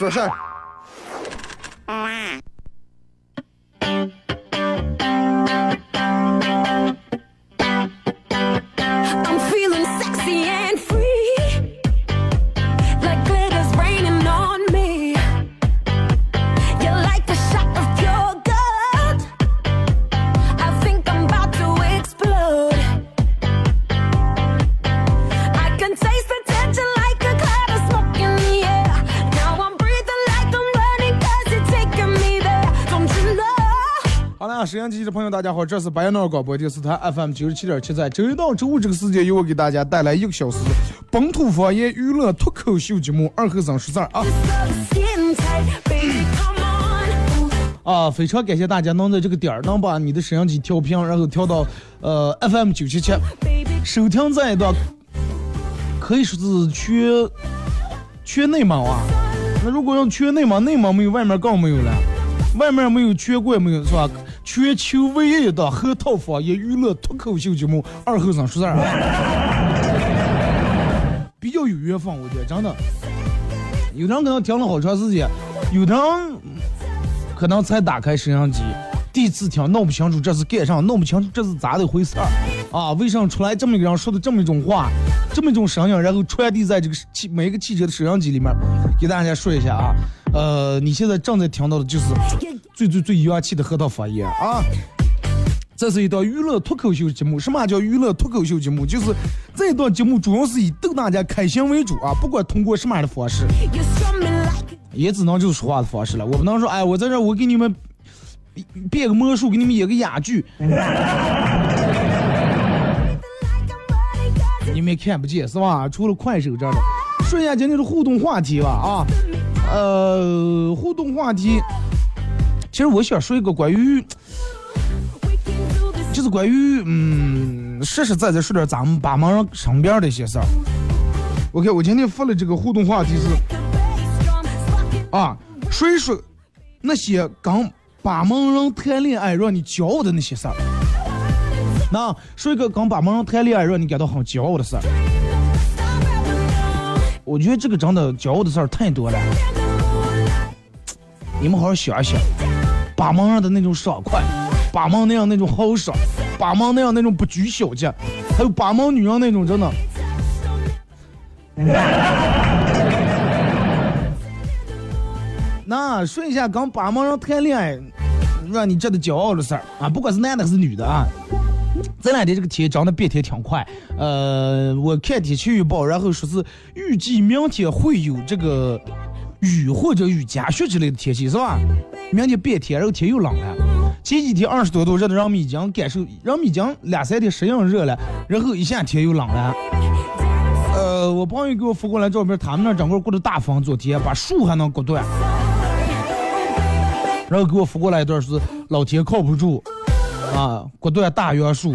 说事儿。朋友，大家好，这是白杨闹广播电视台 FM 九十七点七，在周一到周五这个时间，由我给大家带来一个小时本土方言娱乐脱口秀节目《二后生说事儿》啊啊！非常感谢大家能在这个点儿能把你的摄像机调平，然后调到呃 FM 九七七，收听这一段可以说是全全内蒙啊。那如果要全内蒙，内蒙没有，外面更没有了。外面没有，全国没有，是吧？全球唯一一档核桃方言娱乐脱口秀节目《二后生说事儿》，比较有缘分，我觉得真的。有的人可能听了好长时间，有的人可能才打开摄像机，第一次听弄不清楚这是干啥，弄不清楚这是咋的回事儿啊？为什么出来这么一个人说的这么一种话，这么一种声音，然后传递在这个汽每一个汽车的摄像机里面，给大家说一下啊。呃，你现在正在听到的就是最最最洋气的核桃方言啊。这是一档娱乐脱口秀节目。什么叫娱乐脱口秀节目？就是这一档节目主要是以逗大家开心为主啊，不管通过什么样的方式，也只能就是说话的方式了。我不能说，哎，我在这我给你们变个魔术，给你们演个哑剧，你们看不见是吧？除了快手这儿的，说一下今天的互动话题吧啊，呃，互动话题，其实我想说一个关于，就是关于嗯，实实在在说点咱们把忙人身边的一些事儿。OK，我今天发的这个互动话题是啊，说一说那些跟把门人谈恋爱让你骄傲的那些事儿。那说一个跟把忙人谈恋爱让你感到很骄傲的事儿。我觉得这个真的骄傲的事儿太多了，你们好好想一想，把忙人的那种爽快，把忙那样那种豪爽，把忙那样那种不拘小节，还有把忙女人那种真的。那说一下跟把忙人谈恋爱，让你觉得骄傲的事儿啊，不管是男的还是女的啊。这两天这个天真的变天挺快，呃，我看天气预报，然后说是预计明天会有这个雨或者雨夹雪之类的天气，是吧？明天变天，然后天又冷了。前几天二十多度，热的人们已经感受，人们已经两三天适应热了，然后一下天又冷了。呃，我朋友给我发过来照片，他们那整个过的大风，昨天把树还能割断，然后给我发过来一段是老天靠不住，啊，果断大榆树，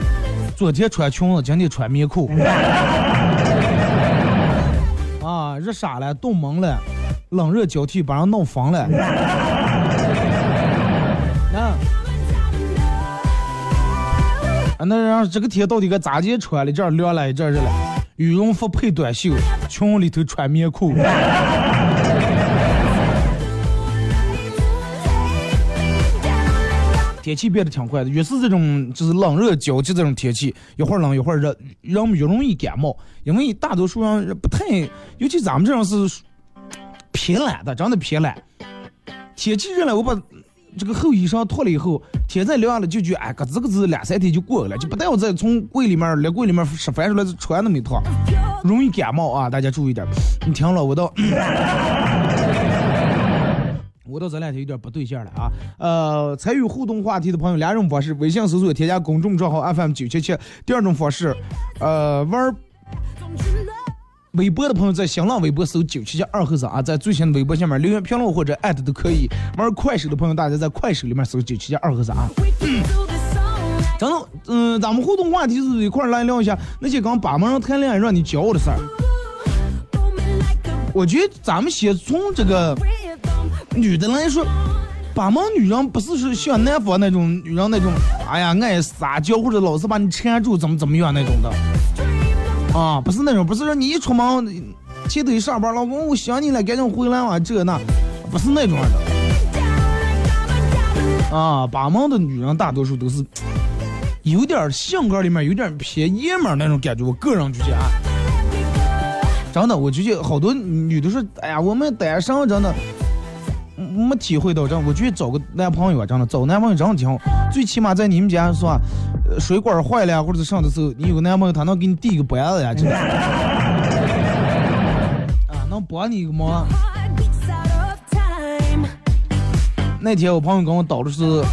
昨天穿裙子，今天穿棉裤，啊，热傻了，冻懵了，冷热交替把人弄疯了，啊。啊，那让这个天到底该咋地穿了？一阵儿凉了，一阵儿热了。羽绒服配短袖，裙里头穿棉裤。天气变得挺快的，越是这种就是冷热交替这种天气，一会儿冷一会儿热，人们越容易感冒。因为大多数人不太，尤其咱们这种是偏懒的，真的偏懒。天气热了，我把这个厚衣裳脱了以后，天再凉了就觉哎，咯吱咯吱两三天就过了，就不带我再从柜里面、列柜里面拾翻出来穿那么一套，容易感冒啊！大家注意点。你听了我都。我到这两天有点不对劲了啊！呃，参与互动话题的朋友，两种方式：微信搜索添加公众账号 FM 九七七；第二种方式，呃，玩微博的朋友在新浪微博搜九七七二和尚啊，在最新的微博下面留言评论或者艾特都可以。玩快手的朋友，大家在快手里面搜九七七二和尚啊。We can do this all night. 张总，嗯，咱们互动话题是一块儿来聊一下那些刚把门上谈恋爱让你骄傲的事儿。我觉得咱们先从这个女的来说，把门女人不是说像南方那种女人那种，哎呀爱撒娇或者老是把你缠住怎么怎么样那种的。啊，不是那种，不是说你一出门前头上班，老公我想你了，赶紧回来啊，这那，不是那种的啊。把门的女人大多数都是有点性格里面有点偏爷们儿那种感觉，我个人觉得啊，真的，我觉得好多女的说，哎呀，我们单身真的。没体会到，真的，我觉得找个男朋友啊，真的找男朋友真的挺好。最起码在你们家是吧？水管坏了，或者是上的时候，你有个男朋友，他能给你递个杯子呀，真的。啊，能帮你一个忙。那天我朋友跟我叨的是，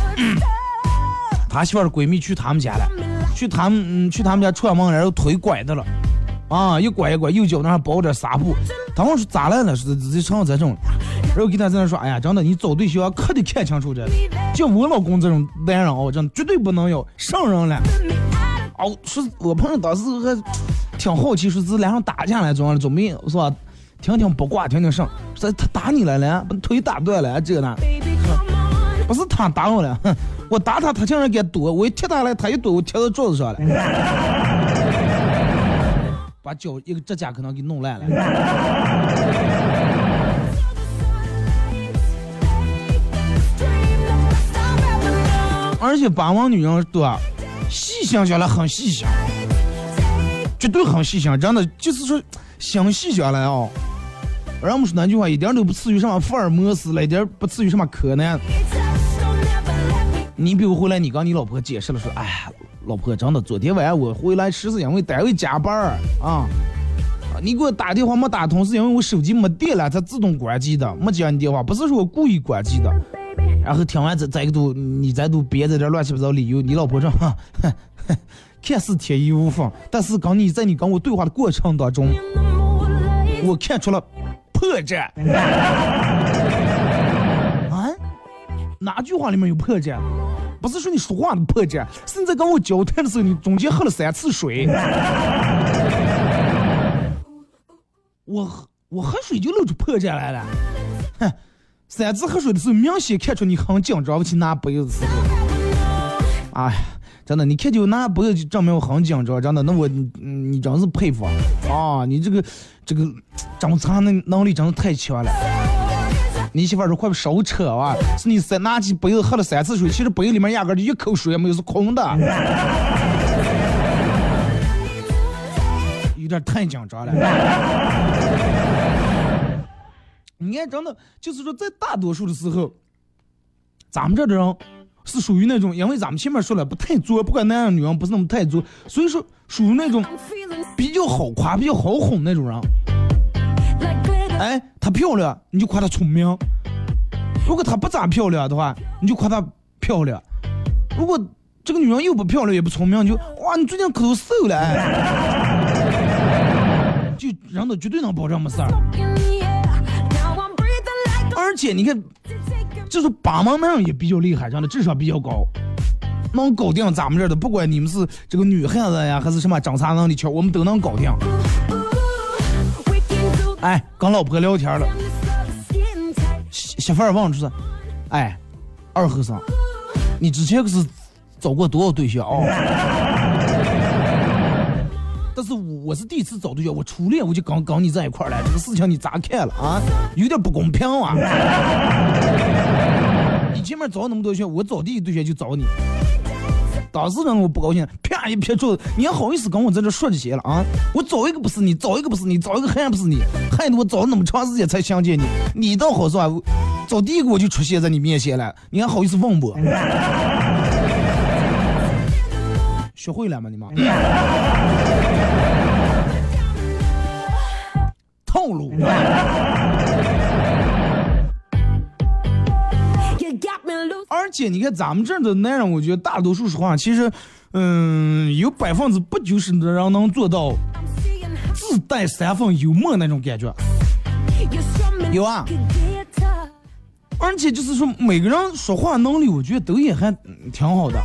他媳妇儿的闺蜜去他们家了，去他们嗯去他们家串门，然后腿拐的了，啊，一拐一拐，右脚那还包着纱布。他问说咋了呢？是这成这种，然后给他在那说，哎呀，真的，你找对象可得看清楚这，就我老公这种男人哦，真的绝对不能要上人了。哦，说我朋友当时还挺好奇，说是俩人打架了，总总没是吧？听听八卦，听听上，说他打你了了，把腿打断了，这个呢？不是他打我了，哼，我打他，他竟然给躲，我一踢他来，他一躲，我踢到桌子上了，把脚一个指甲可能给弄烂了。而且把网女人对吧，细想下来很细想，绝对很细想，真的就是说想细下来哦。人们说那句话一点都不次于什么福尔摩斯了，一点不次于什么柯南。你比如回来，你跟你老婆解释了说，哎，老婆，真的，昨天晚上我回来是因为单位加班儿啊。啊你给我打电话没打通，是因为我手机没电了，它自动关机的，没接你电话，不是说我故意关机的。然后听完再再一度，你再度别在这乱七八糟理由，你老婆说，哈，哼哼看似天衣无缝，但是刚你在你跟我对话的过程当中，我看出了破绽。啊？哪句话里面有破绽？不是说你说话的破绽，是你在跟我交谈的时候，你中间喝了三次水。我我喝水就露出破绽来了，哼，三次喝水的时候，明显看出你很紧张，尤其拿杯子的时候。哎，真的，你看就拿杯子就证明我很紧张，真的，那我你你真是佩服啊！啊，你这个这个掌茶能能力真是太强了。你媳妇说快少扯啊！是你三拿起杯子喝了三次水，其实杯子里面压根就一口水也没有，是空的。有点太紧张了。你看，真的就是说，在大多数的时候，咱们这的人是属于那种，因为咱们前面说了不太作，不管男人女人不是那么太作，所以说属于那种比较好夸、比较好哄那种人。哎，她漂亮，你就夸她聪明；如果她不咋漂亮的话，你就夸她漂亮；如果这个女人又不漂亮也不聪明，你就哇，你最近可都瘦了，哎，就人都绝对能保证没事儿。而且你看，就是把门那样也比较厉害，真的智商比较高，能搞定咱们这的，不管你们是这个女汉子呀，还是什么长啥能力强，我们都能搞定。哎，跟老婆聊天了，媳妇儿问就是，哎，二和尚，你之前可是找过多少对象哦？但是我我是第一次找对象，我初恋我就刚跟你在一块儿了，这个事情你咋看了啊？有点不公平啊！你前面找那么多对象，我找第一对象就找你，当时让我不高兴，啪一撇桌子，你还好意思跟我在这说这些了啊？我找一个不是你，找一个不是你，找一个还不是你，害得我找了那么长时间才相见你，你倒好说、啊？找第一个我就出现在你面前了，你还好意思问我？学会了吗你们？套路。而且你看咱们这儿的男人，我觉得大多数说话，其实，嗯，有百分之不九十的人能做到自带三分幽默那种感觉。有啊，而且就是说，每个人说话能力，我觉得都也还挺好的。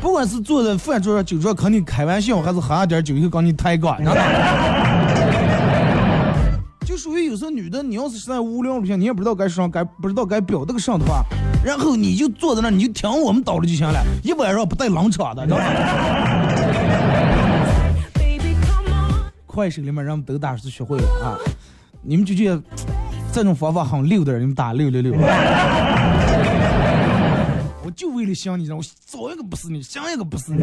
不管是坐在饭桌上、酒桌上跟你开玩笑，还是喝点酒以后跟你抬杠，属于有时候女的，你要是实在无聊不行，你也不知道该上该不知道该表这个上的话，然后你就坐在那，你就听我们叨了就行了，一晚上不带冷场的，知道吗？快手里面人们都打是学会了啊，你们就觉得这种方法很溜的人，你们打六六六。我就为了想你，让我找一个不是你，想一个不是你。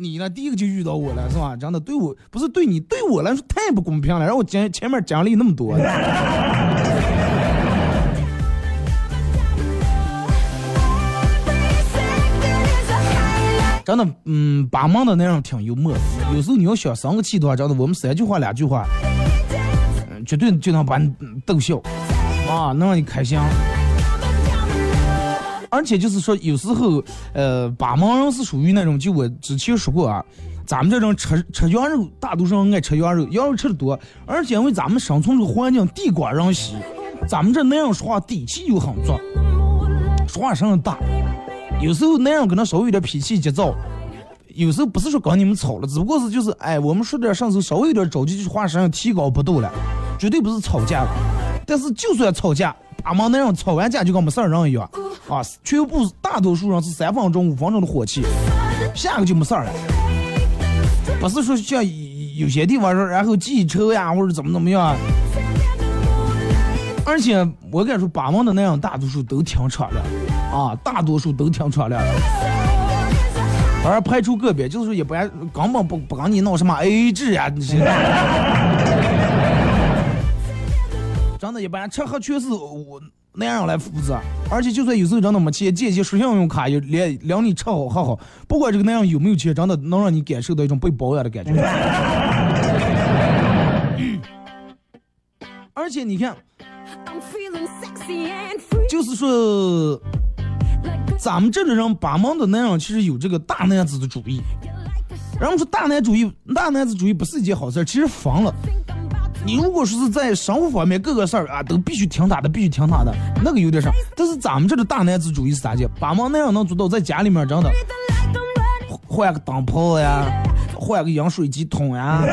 你呢？第一个就遇到我了，是吧？真的对我不是对你，对我来说太不公平了。然后我前前面奖励那么多，真的，嗯，把忙的那样挺幽默的。有时候你要想生个气的话，真的，我们三句话两句话，嗯，绝对就能把你逗笑，啊，能让你开心。而且就是说，有时候，呃，把忙人是属于那种，就我之前说过啊，咱们这种吃吃羊肉，大多数人爱吃羊肉，羊肉吃的多，而且因为咱们生存这个环境地广人稀，咱们这那样说话底气又很足，说话声音大，有时候那样可能稍微有点脾气急躁，有时候不是说跟你们吵了，只不过是就是哎，我们说点上头稍微有点着急，就是话声音提高不度了，绝对不是吵架了，但是就算吵架。把忙那样吵完架就跟没事儿人一样，啊，全部大多数人是三分钟、五分钟的火气，下个就没事儿了。不是说像有些地方说，然后记车呀，或者怎么怎么样。而且我跟你说，把忙的那样，大多数都挺敞亮，啊，大多数都挺敞亮。而排除个别，就是说也不根本不不跟你闹什么 AA 制呀，你是。真的，一般吃喝全是我那样来负责，而且就算有时候真的没钱，借些说信用卡也连连你吃好喝好，不管这个男人有没有钱，真的能让你感受到一种被包养的感觉。而且你看，就是说，咱们这种人把忙的男人，其实有这个大男子的主义。然后说大男主义，大男子主义不是一件好事，其实防了。你如果说是在生活方面各个事儿啊，都必须听他的，必须听他的，那个有点啥。但是咱们这的大男子主义是咋的？把忙那样能做到，在家里面真的换个灯泡呀，换个饮水机桶呀，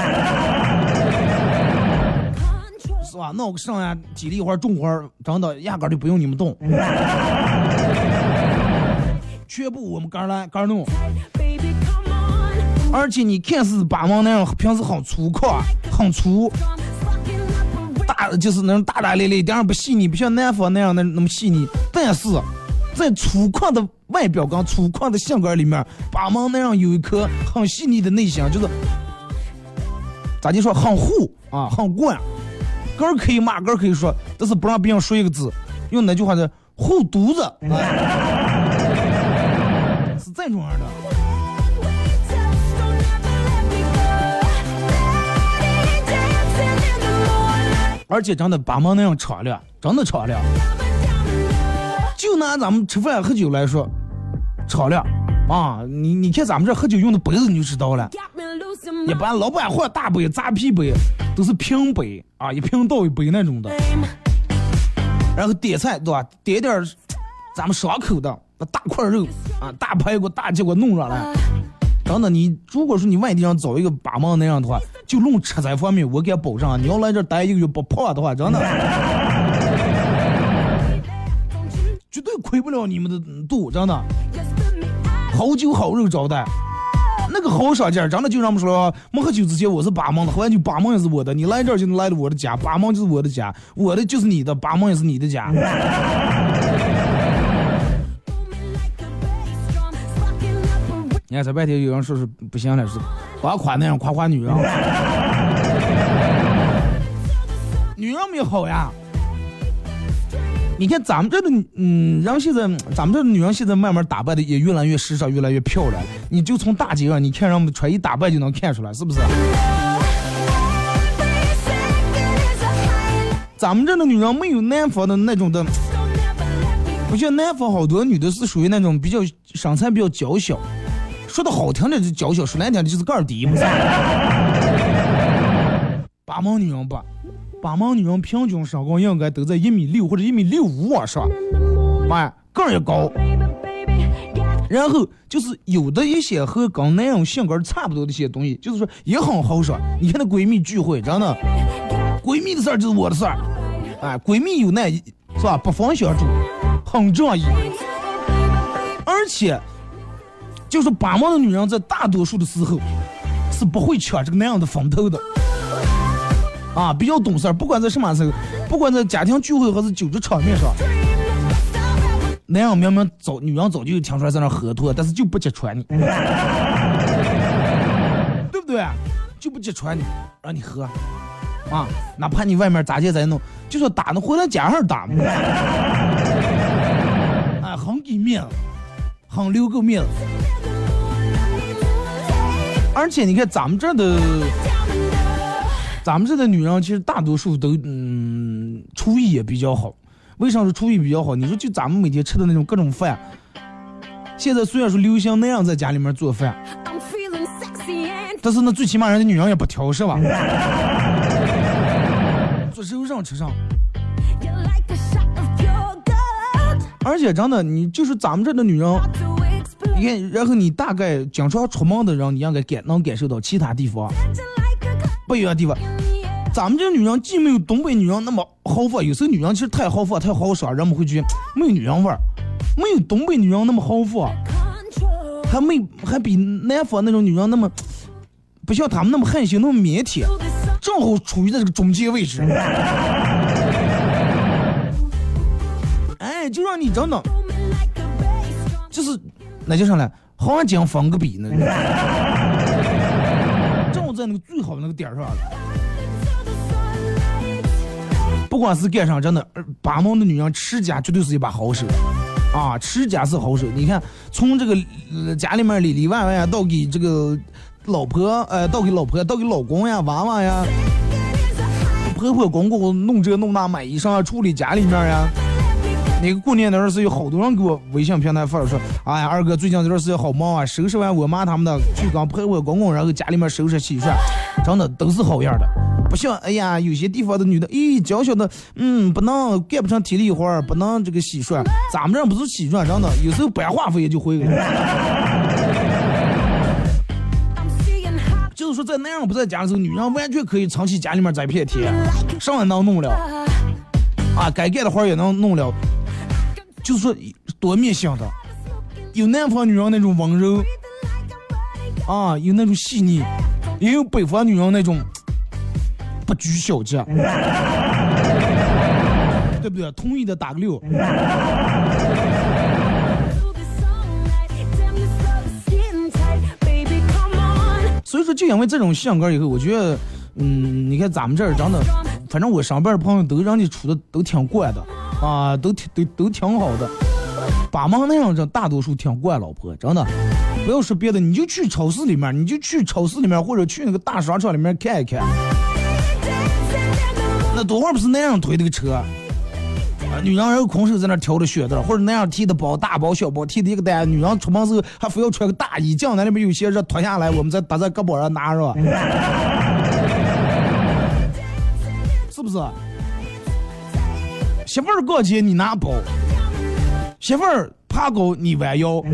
是吧？弄个上呀，体力活、重活，真的压根就不用你们动，全部我们干来干弄。而且你看似把忙那样，平时很粗犷，很粗。大就是那种大大咧咧，一点不细腻，不像南方那样那那么细腻。但是在粗犷的外表跟粗犷的性格里面，把门那样有一颗很细腻的内心，就是咋就说很护啊，很惯。个儿可以骂，个儿可以说，但是不让别人说一个字。用那句话叫护犊子，是这种样的。而且真的把门那样敞亮，真的敞亮。就拿咱们吃饭喝酒来说，敞亮啊！你你看咱们这喝酒用的杯子，你就知道了。一般老板换大杯、扎啤杯，都是平杯啊，一瓶倒一杯那种的。然后点菜对吧？点点咱们爽口的那大块肉啊，大排骨、大鸡骨弄上来。真的，你如果说你外地上找一个把门那样的话，就论吃这方面，我敢保证，你要来这待一个月不胖的话，真的，绝对亏不了你们的肚，真的。好酒好肉招待，那个好商家，真的就这么说，没喝酒之前我是把门的，喝完酒把门也是我的，你来这儿就来了我的家，把门就是我的家，我的就是你的，把门也是你的家。你看这半天有人说是不行了，是夸夸那样夸夸女人，女人没好呀。你看咱们这的，嗯，然后现在咱们这的女人现在慢慢打扮的也越来越时尚，越来越漂亮。你就从大街上，你看人们穿衣打扮就能看出来，是不是？咱们这的女人没有南方的那种的，不像南方好多女的是属于那种比较身材比较娇小。说的好听的就娇小，说难听的就是个儿低嘛。八毛女人吧，八毛女人平均身高应该都在一米六或者一米六五往上，妈呀，个儿也高。然后就是有的一些和跟那种性格差不多的一些东西，就是说也很豪爽。你看那闺蜜聚会，真的，闺蜜的事儿就是我的事儿，哎，闺蜜有难是吧？不分相助，很仗义。而且，就是八毛的女人在大多数的时候是不会抢这个那样的风头的，啊，比较懂事儿。不管在什么时候，不管在家庭聚会还是酒局场面上。男人明明早，女人早就听出来在那喝脱，但是就不揭穿你，对不对？就不揭穿你，让你喝，啊，哪怕你外面咋接再弄，就说打，那回来家上打嘛，啊，很给面子，很留够面子。而且你看咱们这的，咱们这的女人其实大多数都嗯，厨艺也比较好。为啥说厨艺比较好？你说就咱们每天吃的那种各种饭，现在虽然说流行那样在家里面做饭，但是那最起码人家女人也不挑是吧？做肉上吃上，而且真的，你就是咱们这的女人，你看，然后你大概经常出门的人，你应该感能感受到其他地方不一样的地方。咱们这女人既没有东北女人那么豪放，有时候女人其实太豪放、太豪爽，人们会觉得没有女人味儿，没有东北女人那么豪放。还没还比南方那种女人那么，不像他们那么害羞那么腼腆，正好处于在这个中间位置。就让你整整 booming like a bass drum. 就是那叫啥来，黄金分个比呢，正好在那个最好的那个点儿上了。不管是干啥，真的，呃八毛的女人持家绝对是一把好手啊！持家是好手。你看，从这个、呃家里面里里外外呀，到给这个老婆，呃，到给老婆，到给老公呀、娃娃呀，婆婆公公弄这弄那，买衣裳啊，处理家里面呀。那个过年那段时有好多人给我微信平台发说，哎呀，二哥最近这段时间好忙啊，收拾完我妈他们的去刚陪我公公，然后家里面收拾洗涮，真的都是好样的。不像哎呀，有些地方的女的，咦，娇小的，嗯，不能干不成体力活，不能这个洗涮。咱们这不是洗涮，真的，有时候白话费也就会了。就是说，在男人不在家的时候，女人完全可以撑起家里面这片天，什么也能弄了，啊，该干的活也能弄了。就说，多面性的，有南方女人那种温柔啊，有那种细腻，也有北方女人那种不拘小节，对不对？同意的打个六。所以说，就因为这种性格以后，我觉得，嗯，你看咱们这儿真的，反正我上班的朋友都让你处的都挺惯的，啊，都挺都都挺好的。把门那样这大多数挺惯老婆，真的。不要说别的，你就去超市里面，你就去超市里面，或者去那个大商场里面看一看，那多会儿不是那样推的个车，啊，女人然后空手在那挑着靴子，或者那样提的包，大包小包提的一个单，女人出门时候还非要穿个大衣，将来里面有些热脱下来，我们再搭在胳膊上拿着，是不是？媳妇儿逛街你拿包，媳妇儿怕高你弯腰，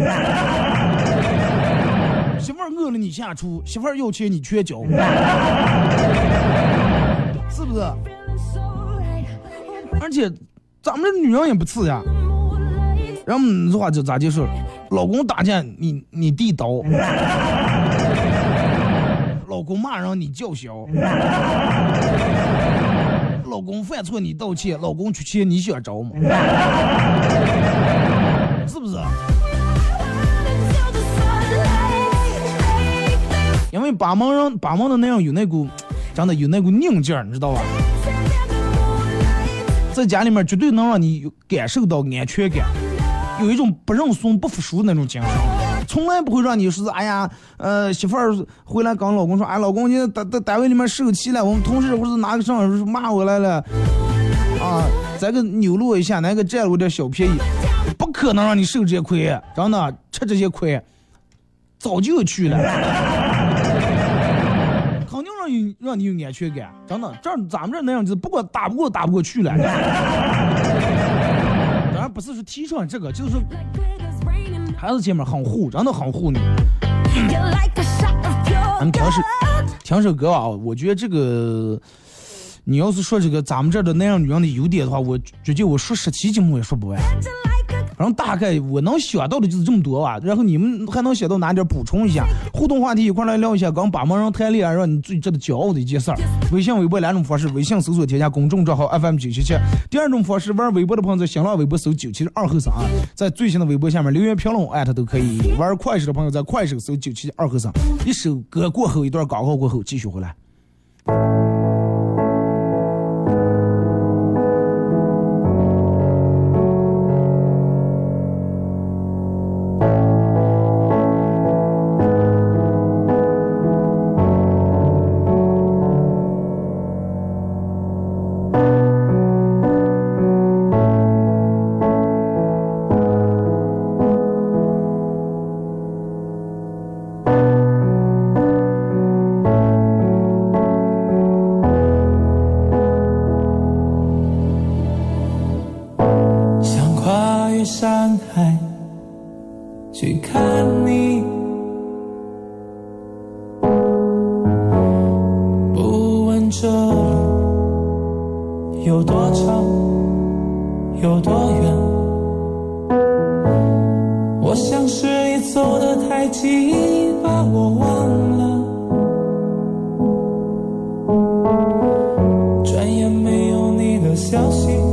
媳妇儿饿了你下厨，媳妇儿要钱你缺脚，是不是.而且咱们这女人也不次呀.然后这话就咋就是？老公打架你你递刀，老公骂人你叫嚣，老公犯错你道歉，老公出钱你想着吗？是不是.因为把门人把门的那样有那股，真的有那股拧劲儿，你知道吧？在家里面绝对能让你感受到安全感，有一种不认怂、不服输的那种精神，从来不会让你说是哎呀，呃，媳妇儿回来跟老公说，哎，老公，你单单单位里面受气了，我们同事不是拿个上司骂我来了，啊，咱个扭落一下，那个占了我点小便宜，不可能让你受这些亏，真的吃这些亏。早就去了，肯定让你让你有安全感，真的。这咱们这那样子，不管打不过打不过去了。当然不是说提倡这个，就是孩子前面很护，真的很护你。咱们听首.听首歌啊，我觉得这个，你要是说这个咱们这儿的那样女人的优点的话，我觉得我说十期节目也说不完。反正大概我能想到的就是这么多吧，然后你们还能想到哪点补充一下？互动话题一块来聊一下，刚把门人谈恋爱让你最值得骄傲的一件事儿。微信、微博两种方式，微信搜索添加公众账号 FM 九七七。第二种方式，玩微博的朋友在新浪微博搜九七二后三，在最新的微博下面留言评论艾特都可以。玩快手的朋友在快手搜九七二后三。一首歌过后，一段广告过后继续回来。消息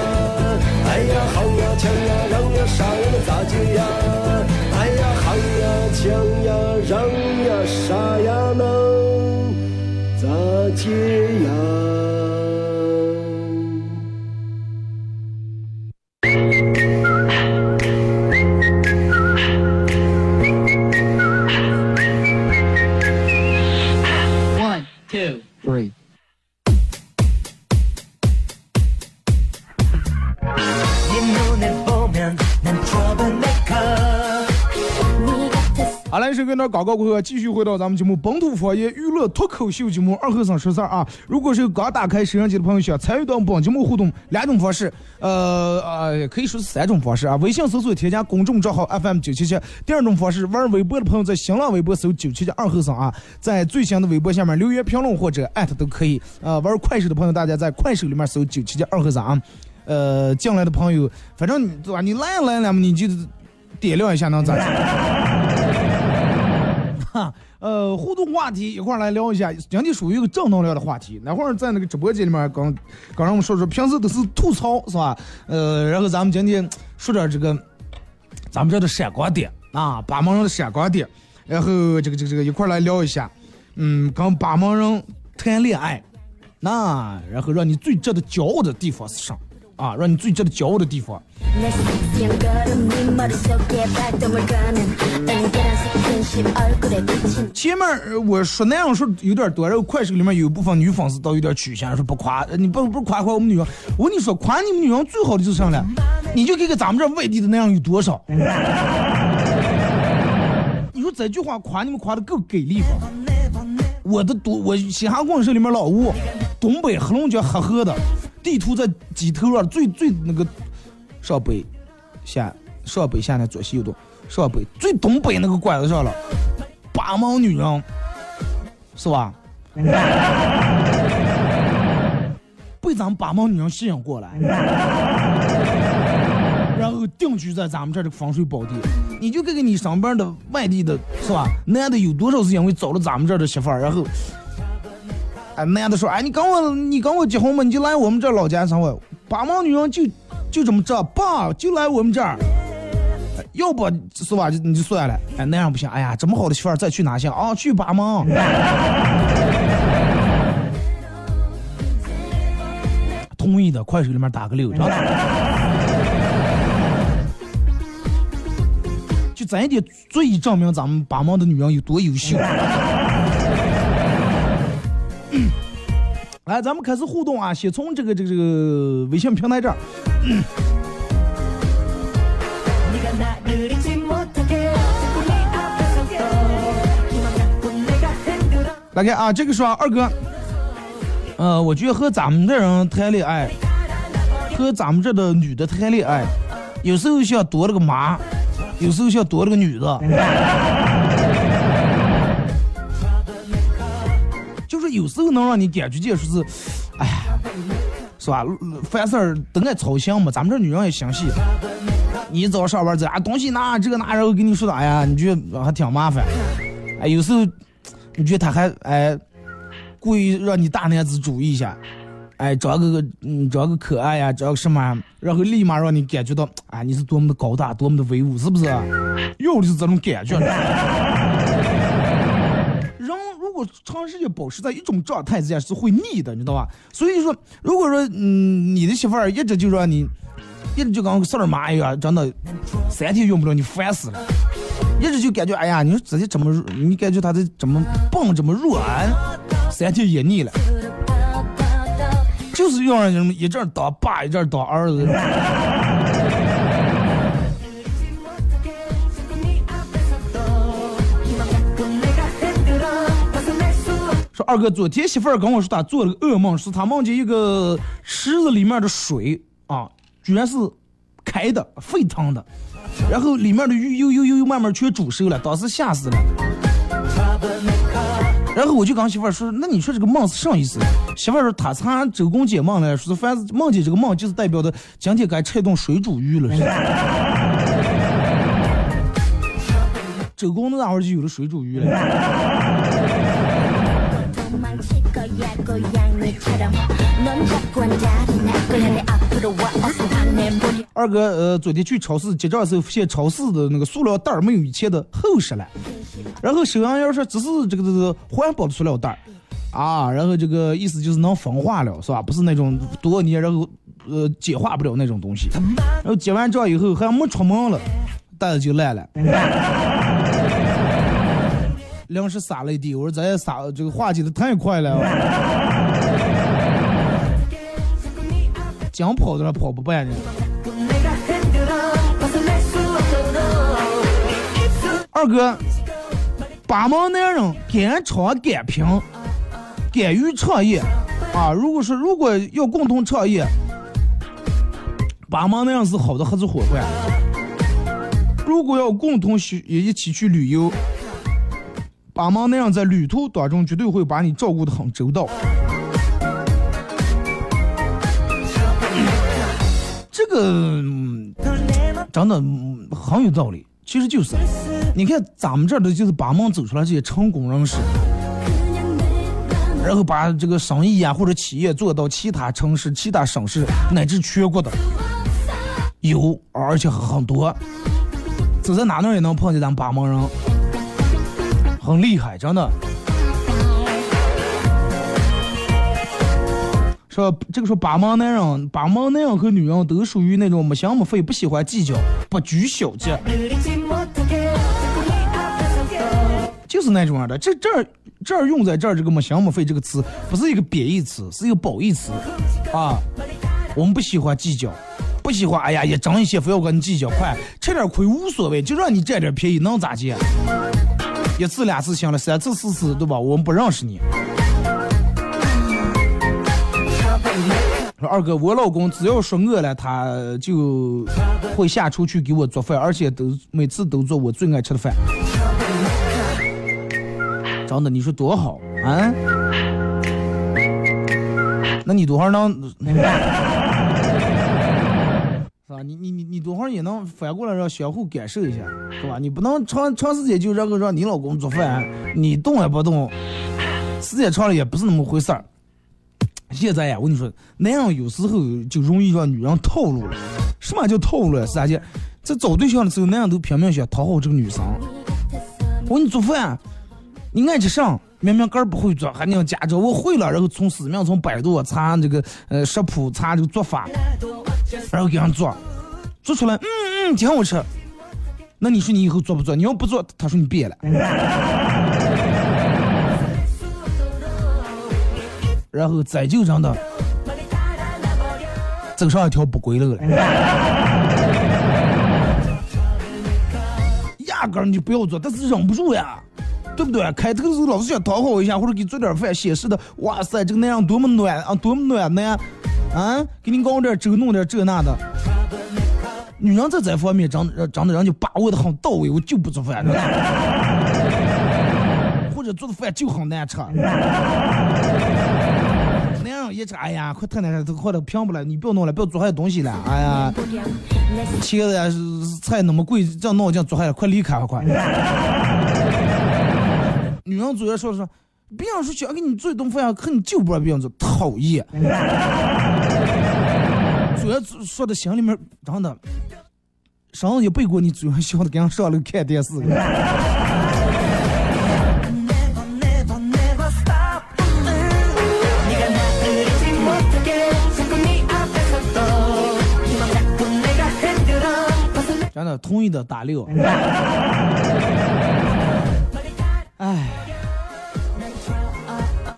哎呀好呀强呀让呀啥呀那咋接呀？哎呀好呀强呀让呀啥呀能咋接呀？跟着广告过后，继续回到咱们节目本土方言娱乐脱口秀节目二和尚说事儿啊。如果是刚打开摄像机的朋友，想参与到本节目互动，两种方式，呃呃，可以说是三种方式啊。微信搜索添加公众账号 FM 九七七。第二种方式，玩微博的朋友在新浪微博搜九七七二和尚啊，在最新的微博下面留言评论或者艾特都可以。呃，玩快手的朋友，大家在快手里面搜九七七二和尚啊。呃，进来的朋友，反正你对吧？你来来了嘛，你就点亮一下能咋？哈，呃，互动话题一块来聊一下，今天属于一个正能量的话题。那会儿在那个直播间里面刚刚让我们说说，平时都是吐槽是吧？呃，然后咱们今天说点这个咱们这的闪光点啊，八毛人的闪光点，然后这个这个这个一块来聊一下，嗯，跟八毛人谈恋爱，那然后让你最值得骄傲的地方是啥？啊，让你最值得骄傲的地方。前面我说那样说有点多，然后快手里面有一部分女粉丝倒有点取向，说不夸，你不不夸夸我们女人。我跟你说，夸你们女人最好的就是啥呢？你就给看咱们这外地的那样有多少？你说这句话夸你们夸的够给力吧？我的东，我西汉广社里面老吴，东北黑龙江黑河的，地图在鸡头啊最最那个上北下上北下南左西右东上北最东北那个拐子上了，八毛女人，是吧？被咱们八毛女人吸引过来，然后定居在咱们这儿的风水宝地。你就看看你身边的外地的，是吧？男的有多少是因为找了咱们这儿的媳妇儿，然后，哎，男的说，哎，你跟我你跟我结婚吧，你就来我们这老家生活。八毛女人就就这么着，爸就来我们这儿。要不是吧，你就算了。哎，那样不行。哎呀，这么好的媳妇儿再去哪行啊？去八毛。同意的，快手里面打个六，知道吧？就咱一点足以证明咱们八毛的女人有多优秀。来，咱们开始互动啊！先从这个这个这个微信平台这儿。来，看啊，这个说二哥，呃，我觉得和咱们这人谈恋爱，和咱们这的女的谈恋爱，有时候像夺了个妈，有时候像夺了个女的。有时候能让你感觉见说是，哎呀，是吧？凡事儿都爱操心嘛，咱们这女人也心细。你早上班走啊，东西拿这个拿，然后给你说的，哎呀，你觉得还挺麻烦。哎，有时候你觉得他还哎故意让你大男子主义一下，哎，找个嗯找个可爱呀，找个什么，然后立马让你感觉到啊你是多么的高大，多么的威武，是不是？要的是这种感觉。长时间保持在一种状态之下是会腻的，你知道吧？所以说，如果说嗯你的媳妇儿一直就让你，一直就跟个事儿妈一样，真的三天用不了你烦死了。一直就感觉，哎呀，你说自己这么，你感觉他的怎么棒，这么软，三天也腻了，就是要让人一阵当爸，一阵当儿子。二哥，昨天媳妇儿跟我说，她做了个噩梦，是她梦见一个池子里面的水啊，居然是开的沸腾的，然后里面的鱼又又又又慢慢全煮熟了，当时吓死了。然后我就跟媳妇儿说：“那你说这个梦是啥意思？”媳妇儿说：“他查周公解梦了，说是凡是梦见这个梦，就是代表的今天该吃一顿水煮鱼了。是周公那会儿就有了水煮鱼了。二哥，呃，昨天去超市结账的时候，发现超市的那个塑料袋没有以前的厚实了。然后收银员说只是这个这个环保的塑料袋啊，然后这个意思就是能风化了，是吧？不是那种多年然后呃解化不了那种东西。然后结完账以后还没出门了，袋子就烂了。粮食撒了一地，我说咱也撒这个化解的太快了。讲跑的了跑不败呢。二哥，八毛男人敢闯敢拼，敢于创业啊！如果说如果要共同创业，八毛男人是好的合作伙伴。如果要共同去一起去旅游，八毛那样在旅途当中绝对会把你照顾的很周到。这个真的很有道理，其实就是，你看咱们这儿的就是把门走出来这些成功人士，然后把这个生意啊或者企业做到其他城市、其他省市乃至全国的，有而且很多，走在哪哪也能碰见咱们把门人，很厉害，真的。说这个说把门男人，把门男人和女人都属于那种没心没肺、不喜欢计较、不拘小节，就是那种样的。这这儿这儿用在这儿这个没心没肺这个词，不是一个贬义词，是一个褒义词啊。我们不喜欢计较，不喜欢哎呀一争一些非要跟你计较，快吃点亏无所谓，就让你占点便宜能咋地？一次两次行了，三次四次对吧？我们不认识你。二哥，我老公只要说饿了，他就会下厨去给我做饭，而且都每次都做我最爱吃的饭。真的，你说多好啊？那你多会能？是吧？你你你你多会儿也能反过来让相互感受一下，是吧？你不能长长时间就让个让你老公做饭，你动也不动，时间长了也不是那么回事儿。现在呀，我跟你说，男人有时候就容易让女人套路了。什么叫套路了？是啥叫？在找对象的时候，男人都拼命想讨好这个女生。我给你做饭，你爱吃啥？明明个儿不会做，还能假装我会了，然后从死命从百度查这个呃食谱，查这个做法，然后给人做，做出来，嗯嗯，挺好吃。那你说你以后做不做？你要不做，他说你变了。然后再就真的走上一条不归路了。压根儿你就不要做，但是忍不住呀，对不对？开头的时候老是想讨好一下，或者给做点饭，显示的哇塞，这个男人多么暖啊，多么暖男，啊给你搞点粥，弄点这那的。女人在这方面长得长得人就把握的很到位，我就不做饭，或者做的饭就很难吃。那样一吃，哎呀，快太难吃，都快都平不了，你不要弄了，不要做坏东西了，哎呀，切的呀菜那么贵，这样弄这样做坏了，快离开，快。女人主要说说，别人说想给你做一顿饭，可你就不让别人做，讨厌。主要说的心里面，真的，上次背过你，主要笑的跟上楼看电视。真的，同意的打六。哎，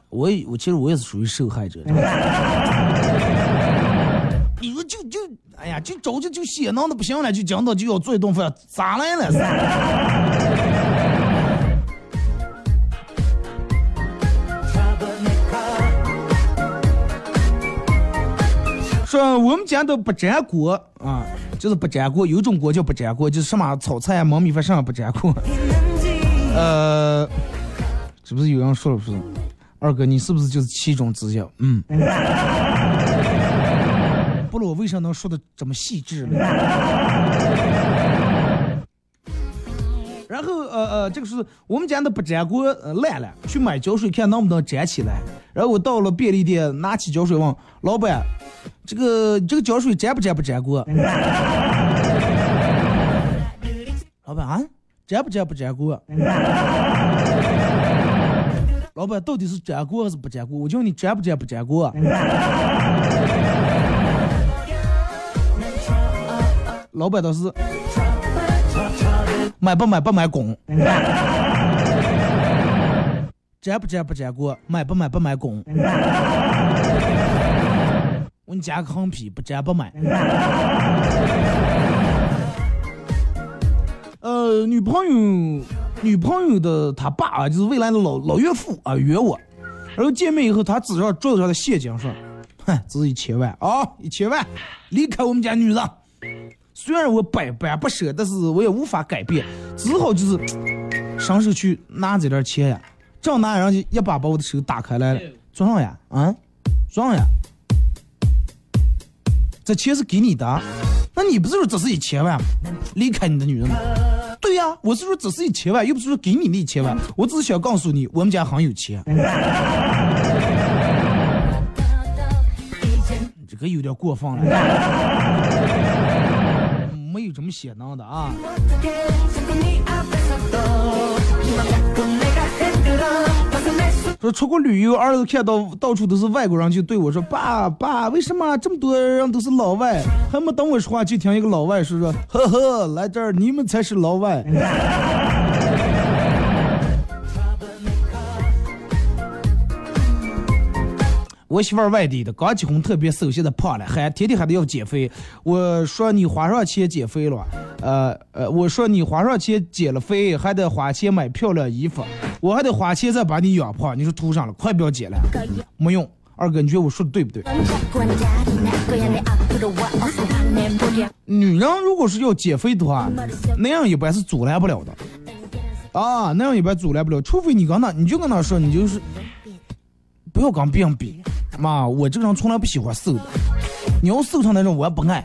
我我其实我也是属于受害者。就着急就血囊的不行了，就讲到就要做一顿饭，咋来了？说我们家都不粘锅啊，就是不粘锅，有种锅叫不粘锅，就是什么炒菜啊、焖米饭上不粘锅。呃，是不是有人说了不是？二哥，你是不是就是其中之一？嗯。为啥能说的这么细致呢？然后呃呃，这个是我们家的不粘锅呃烂了，去买胶水看能不能粘起来。然后我到了便利店，拿起胶水问老板：“这个这个胶水粘不粘不粘 锅？”老板啊，粘不粘不粘锅？老板到底是粘锅还是不粘锅？我叫你粘不粘不粘锅？老板倒是买不买不买拱，粘不粘不粘锅，买不买不买拱。我给你加个横批，不粘不买。呃，女朋友，女朋友的他爸啊，就是未来的老老岳父啊，约我，然后见面以后，他指着桌子上的现金说：“哼，这是一千万啊，一千万，离开我们家女人。”虽然我百般不舍，但是我也无法改变，只好就是上手去拿这点钱呀。正拿，人家一把把我的手打开来了，装上呀？啊，装上呀？这钱是给你的，那你不是说这是一千万吗？离开你的女人吗？对呀，我是说只是一千万，又不是说给你那一千万，我只是想告诉你，我们家很有钱。这个有点过分了。没有这么写呢的啊！说出国旅游，儿子看到到处都是外国人，就对我说：“爸爸，为什么这么多人都是老外？”还没等我说话，就听一个老外说说：“呵呵，来这儿你们才是老外。”我媳妇儿外地的，刚结婚特别瘦，现在胖了，还天天还得要减肥。我说你花上钱减肥了，呃呃，我说你花上钱减了肥，还得花钱买漂亮衣服，我还得花钱再把你养胖。你说图上了，快不要减了，没用。二哥，你觉得我说的对不对？女人如果是要减肥的话，那样一般是阻拦不了的。啊，那样一般阻拦不了，除非你跟他，你就跟他说，你就是不要跟别人比。妈，我这个人从来不喜欢瘦的，你要瘦成那种我也不爱。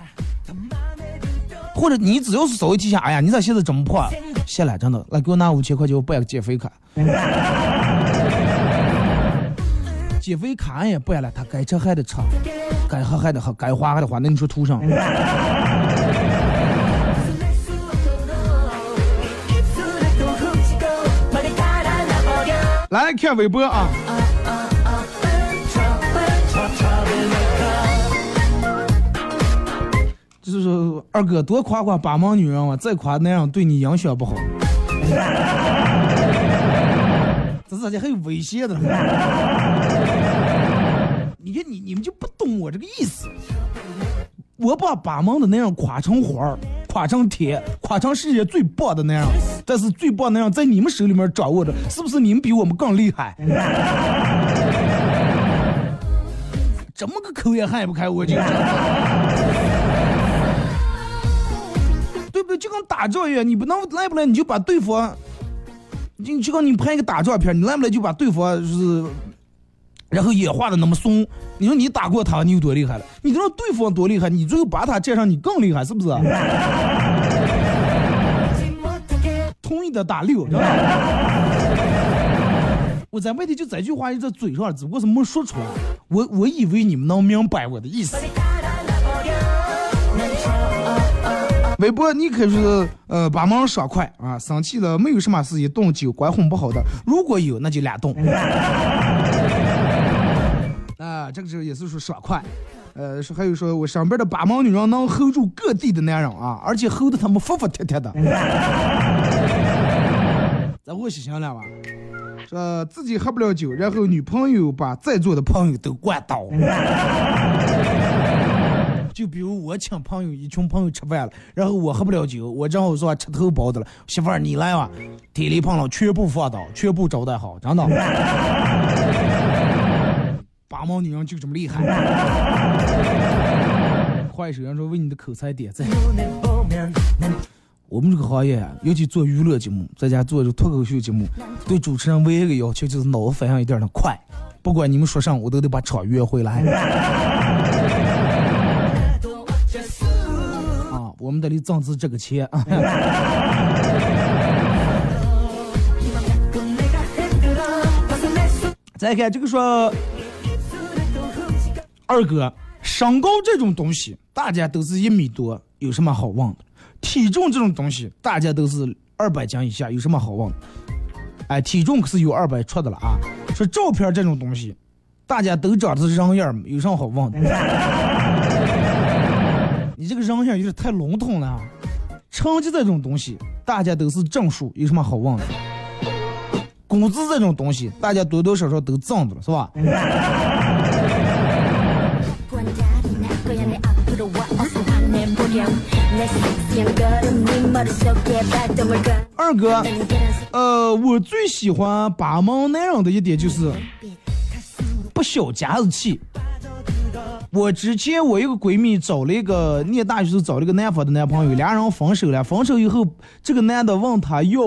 或者你只要是稍微提下，哎呀，你咋现在这么胖？谢了，真的，来给我拿五千块钱，我办个减肥卡。减肥卡也办了，他该吃还得吃，该喝还得喝，该花还得花。那你说图上？来看微博啊。就是说，二哥多夸夸八毛女人嘛，再夸那样对你影响不好。这咋的还有威胁的？你看你你们就不懂我这个意思。我把八毛的那样夸成花儿，夸成铁，夸成世界最棒的那样，但是最棒那样在你们手里面掌握着，是不是你们比我们更厉害？这么个口也喊不开，我就。对？就跟打仗一样，你不能来不来你就把对方，你就跟你拍一个打仗片，你来不来就把对方就是，然后也画的那么松。你说你打过他，你有多厉害了？你知道对方多厉害，你最后把他战胜，你更厉害，是不是？同意的打六，知道吧？我在外地就这句话一直嘴上，只不过是没说出来。我我以为你们能明白我的意思。微博，你可是呃把忙爽快啊！生气了没有什么事，一顿酒关哄不好的。如果有，那就俩动。啊，这个时候也是说爽快。呃，说还有说我上边的八毛女人能 hold 住各地的男人啊，而且 hold 的他们服服帖帖的。咱我心想了吧？说自己喝不了酒，然后女朋友把在座的朋友都灌倒。就比如我请朋友一群朋友吃饭了，然后我喝不了酒，我正好说吃头包子了，媳妇儿你来吧，铁力碰了全部放倒，全部招待好，真的。八毛女人就这么厉害。坏手人说为你的口才点赞。我们这个行业啊，尤其做娱乐节目，在家做这脱口秀节目，对主持人唯一一个要求就是脑子反应一点的快，不管你们说啥，我都得把场约回来。我们得里挣资这个钱啊。再看这个说，二哥，身高这种东西，大家都是一米多，有什么好问的？体重这种东西，大家都是二百斤以下，有什么好问的？哎，体重可是有二百出的了啊！说照片这种东西，大家都长得是人样儿，有啥好问的？你这个人样有点太笼统了！成绩这种东西，大家都是证书，有什么好问的？工资这种东西，大家多多少少都挣着了，是吧？二哥，呃，我最喜欢八毛男人的一点就是不小家子气。我之前我一个闺蜜找了一个念大学时找了个南方的男朋友，俩人分手了。分手以后，这个男的问她要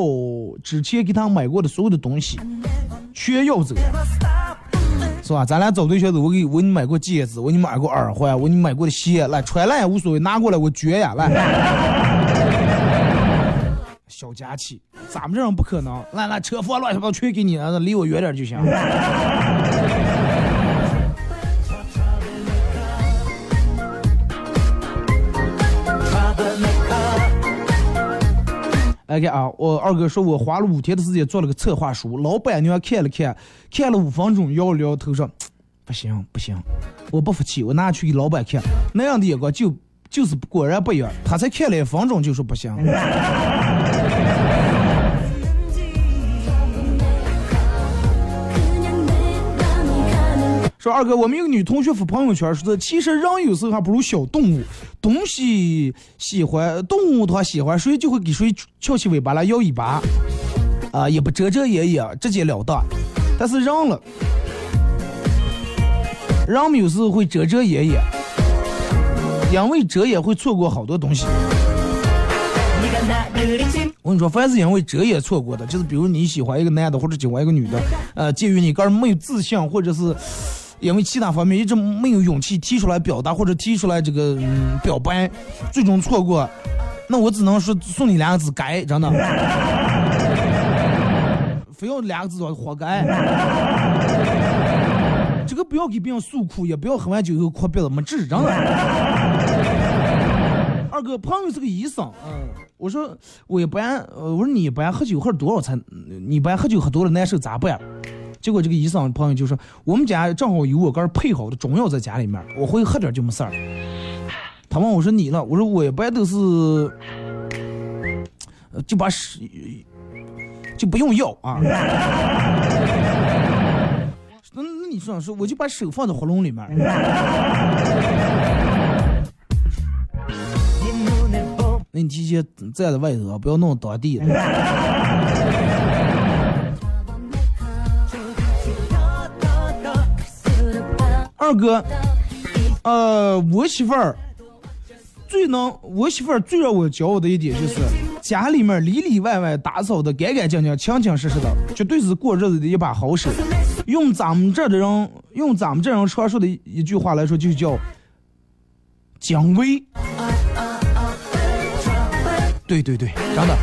之前给她买过的所有的东西，全要走，是吧？咱俩找对象的，我给我给你买过戒指，我给你买过耳环，我给你买过的鞋，来穿了也无所谓，拿过来我撅呀，来。小家气，咱们这种不可能。来来，车房乱七八糟全给你，了，离我远点就行。来看啊，我二哥说我花了五天的时间做了个策划书，老板娘看了看，看了五分钟，摇了摇头说：“ 不行不行，我不服气，我拿去给老板看，那样的眼光就就是果然不一样。他才看了一分钟就说不行。”二哥，我们有个女同学发朋友圈说的，其实人有时候还不如小动物，东西喜欢动物，它喜欢谁就会给谁翘起尾巴来摇尾巴，啊，也不遮遮掩掩，直截了当。但是人了，人们有时候会遮遮掩掩，因为遮掩会错过好多东西。我跟你说，凡是因为遮掩错过的，就是比如你喜欢一个男的或者喜欢一个女的，呃，鉴于你个人没有自信，或者是因为其他方面一直没有勇气提出来表达或者提出来这个、嗯、表白，最终错过，那我只能说送你两个字：该，真的。非要两个字说活该。这个不要给别人诉苦，也不要喝完酒以后哭鼻子没治，真的。二哥，朋友是个医生，嗯，我说我一般，呃，我说你一般喝酒喝多少才？你一般喝酒喝多了难受咋办？结果这个医生朋友就说，我们家正好有我刚配好的中药在家里面，我回去喝点就没事儿。他问我说你呢？我说我一般都是，就把手就不用药啊。那那你说说，我就把手放在喉咙里面。那你提前站在外头啊，不要弄当地的。二哥，呃，我媳妇儿最能，我媳妇儿最让我骄傲的一点就是，家里面里里外外打扫的干干净净、清清实实的，绝对是过日子的一把好手。用咱们这的人，用咱们这人常说的一句话来说，就叫讲卫。对对对，真的，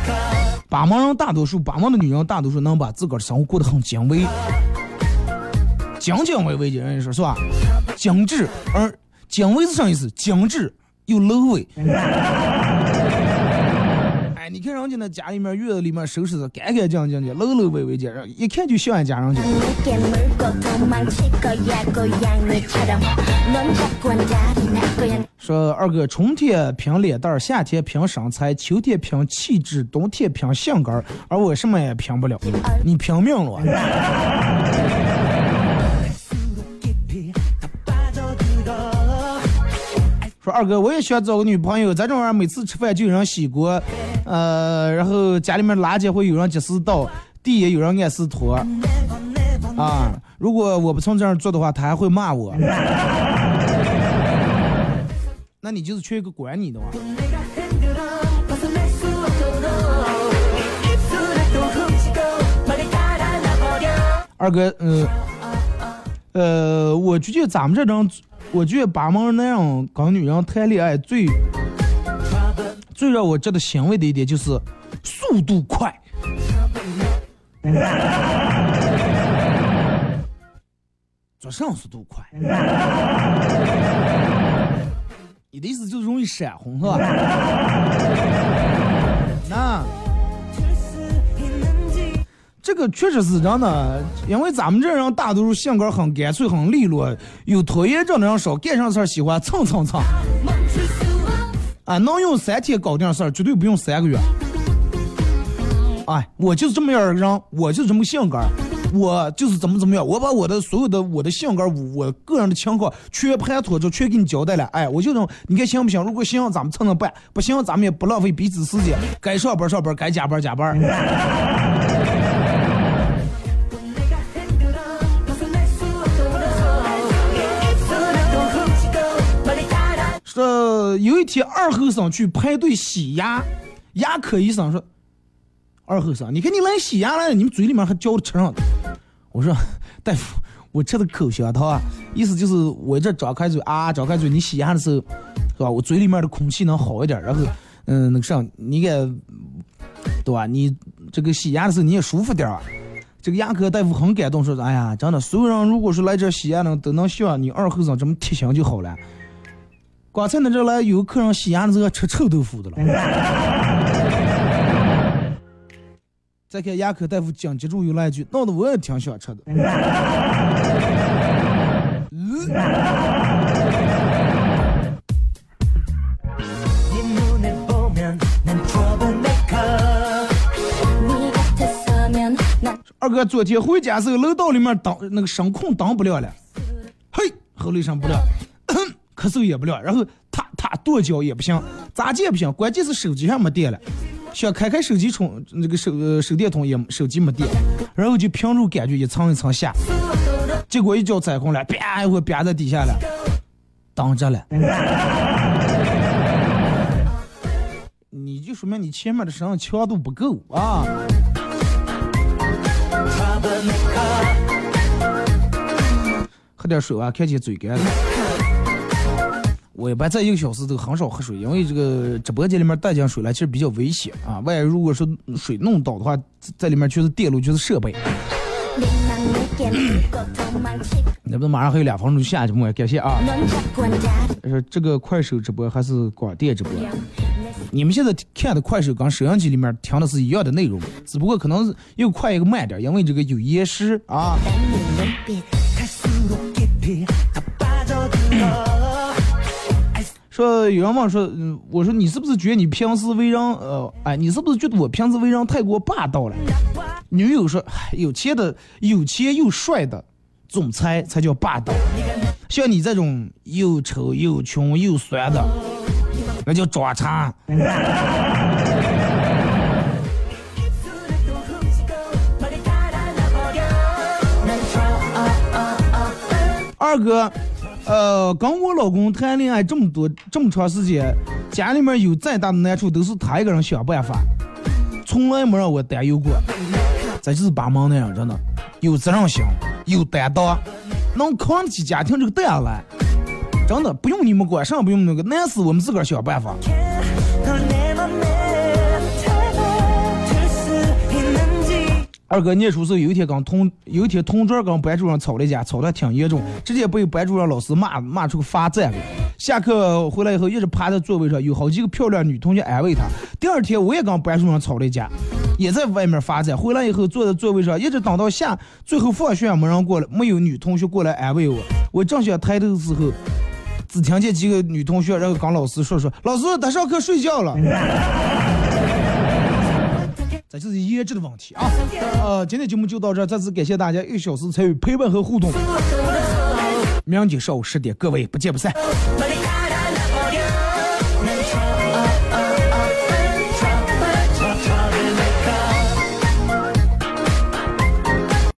八毛人大多数，八毛的女人大多数能把自个儿生活过得很精微，精精微微的人说是吧？精致，而精微是啥意思？精致又 low 味。哎，你看人家那家里面院子里面收拾的干干净净的，low low 微微的，一看就喜欢家人家。说二哥，春天拼脸蛋儿，夏天拼身材，秋天拼气质，冬天拼性格，而我什么也拼不了，你拼命了。二哥，我也想找个女朋友，咱这玩意儿每次吃饭就有人洗锅，呃，然后家里面垃圾会有人及时倒，地也有人按时拖，啊，如果我不从这样做的话，他还会骂我。那你就是缺一个管你的嘛。二哥，嗯，呃，我觉得咱们这种我觉得把门那样跟女人谈恋爱最最让我觉得欣慰的一点就是速度快。做啥速度快？你的意思就是容易闪红是吧？那。这个确实是真的，因为咱们这人大多数性格很干脆、很利落，有拖延症的人少，干上事儿喜欢蹭蹭蹭。啊，能用三天搞定事儿，绝对不用三个月。哎，我就是这么样的人，我就是这么性格，我就是怎么怎么样，我把我的所有的我的性格、我个人的情况全盘托出，全给你交代了。哎，我就这，你看行不行？如果行，咱们蹭蹭办；不行，咱们也不浪费彼此时间，该上班上班，该加班加班。说有一天二后生去排队洗牙，牙科医生说：“二后生，你看你来洗牙了，你们嘴里面还嚼着吃上。”我说：“大夫，我吃的口香糖啊，意思就是我这张开嘴啊，张开嘴，你洗牙的时候，是吧？我嘴里面的空气能好一点，然后，嗯，那个啥，你给，对吧？你这个洗牙的时候你也舒服点啊。”这个牙科大夫很感动，说：“哎呀，真的，所有人如果说来这洗牙呢，都能像你二后生这么贴心就好了。”刚才那阵来有客人洗的时候吃臭豆腐的了。再看牙科大夫紧接着又来一句，闹得我也挺想吃的。二哥昨天回家时候，楼道里面挡那个声控挡不了了，嘿，喉咙声不了。咳嗽也不亮，然后他他跺脚也不行，咋接也不行，关键是手机上没电了，想开开手机充那个手手电筒也手机没电，然后就屏住感觉一层一层下，结果一脚踩空了，啪一会儿啪在底下了，挡着了。你就说明你前面的绳强度不够啊！喝点水啊，看见嘴干了。我一般在一个小时都很少喝水，因为这个直播间里面带进水来其实比较危险啊。万一如果是水弄倒的话，在里面就是电路，就是设备。那不马上还有两分钟下节目，感谢啊！这个快手直播还是广电直播？你们现在看的快手跟摄像机里面听的是一样的内容，只不过可能又快一个慢点，因为这个有延时啊。说有人问说，我说你是不是觉得你平时为人呃，哎，你是不是觉得我平时为人太过霸道了？女友说，有钱的、有钱又帅的总裁才叫霸道，像你这种又丑又穷又酸的，那叫渣渣。二哥。呃，跟我老公谈恋爱这么多这么长时间，家里面有再大的难处都是他一个人想办法，从来没让我担忧过。这就是把忙的人，真的有责任心，有担当，能扛得起家庭这个担来。真的不用你们管，啥不用那个，难死我们自个儿想办法。二哥念书时候，有一天跟同有一天同桌跟班主任吵了一架，吵得挺严重，直接被班主任老师骂骂出个罚站了。下课回来以后，一直趴在座位上，有好几个漂亮女同学安慰他。第二天我也跟班主任吵了一架，也在外面罚站。回来以后坐在座位上，一直等到下最后放学没人过来，没有女同学过来安慰我。我正想抬头的时候，只听见几个女同学然后跟老师说说，老师他上课睡觉了。这就是颜值的问题啊！呃，今天节目就到这，再次感谢大家一个小时参与陪伴和互动。明天上午十点，各位不见不散。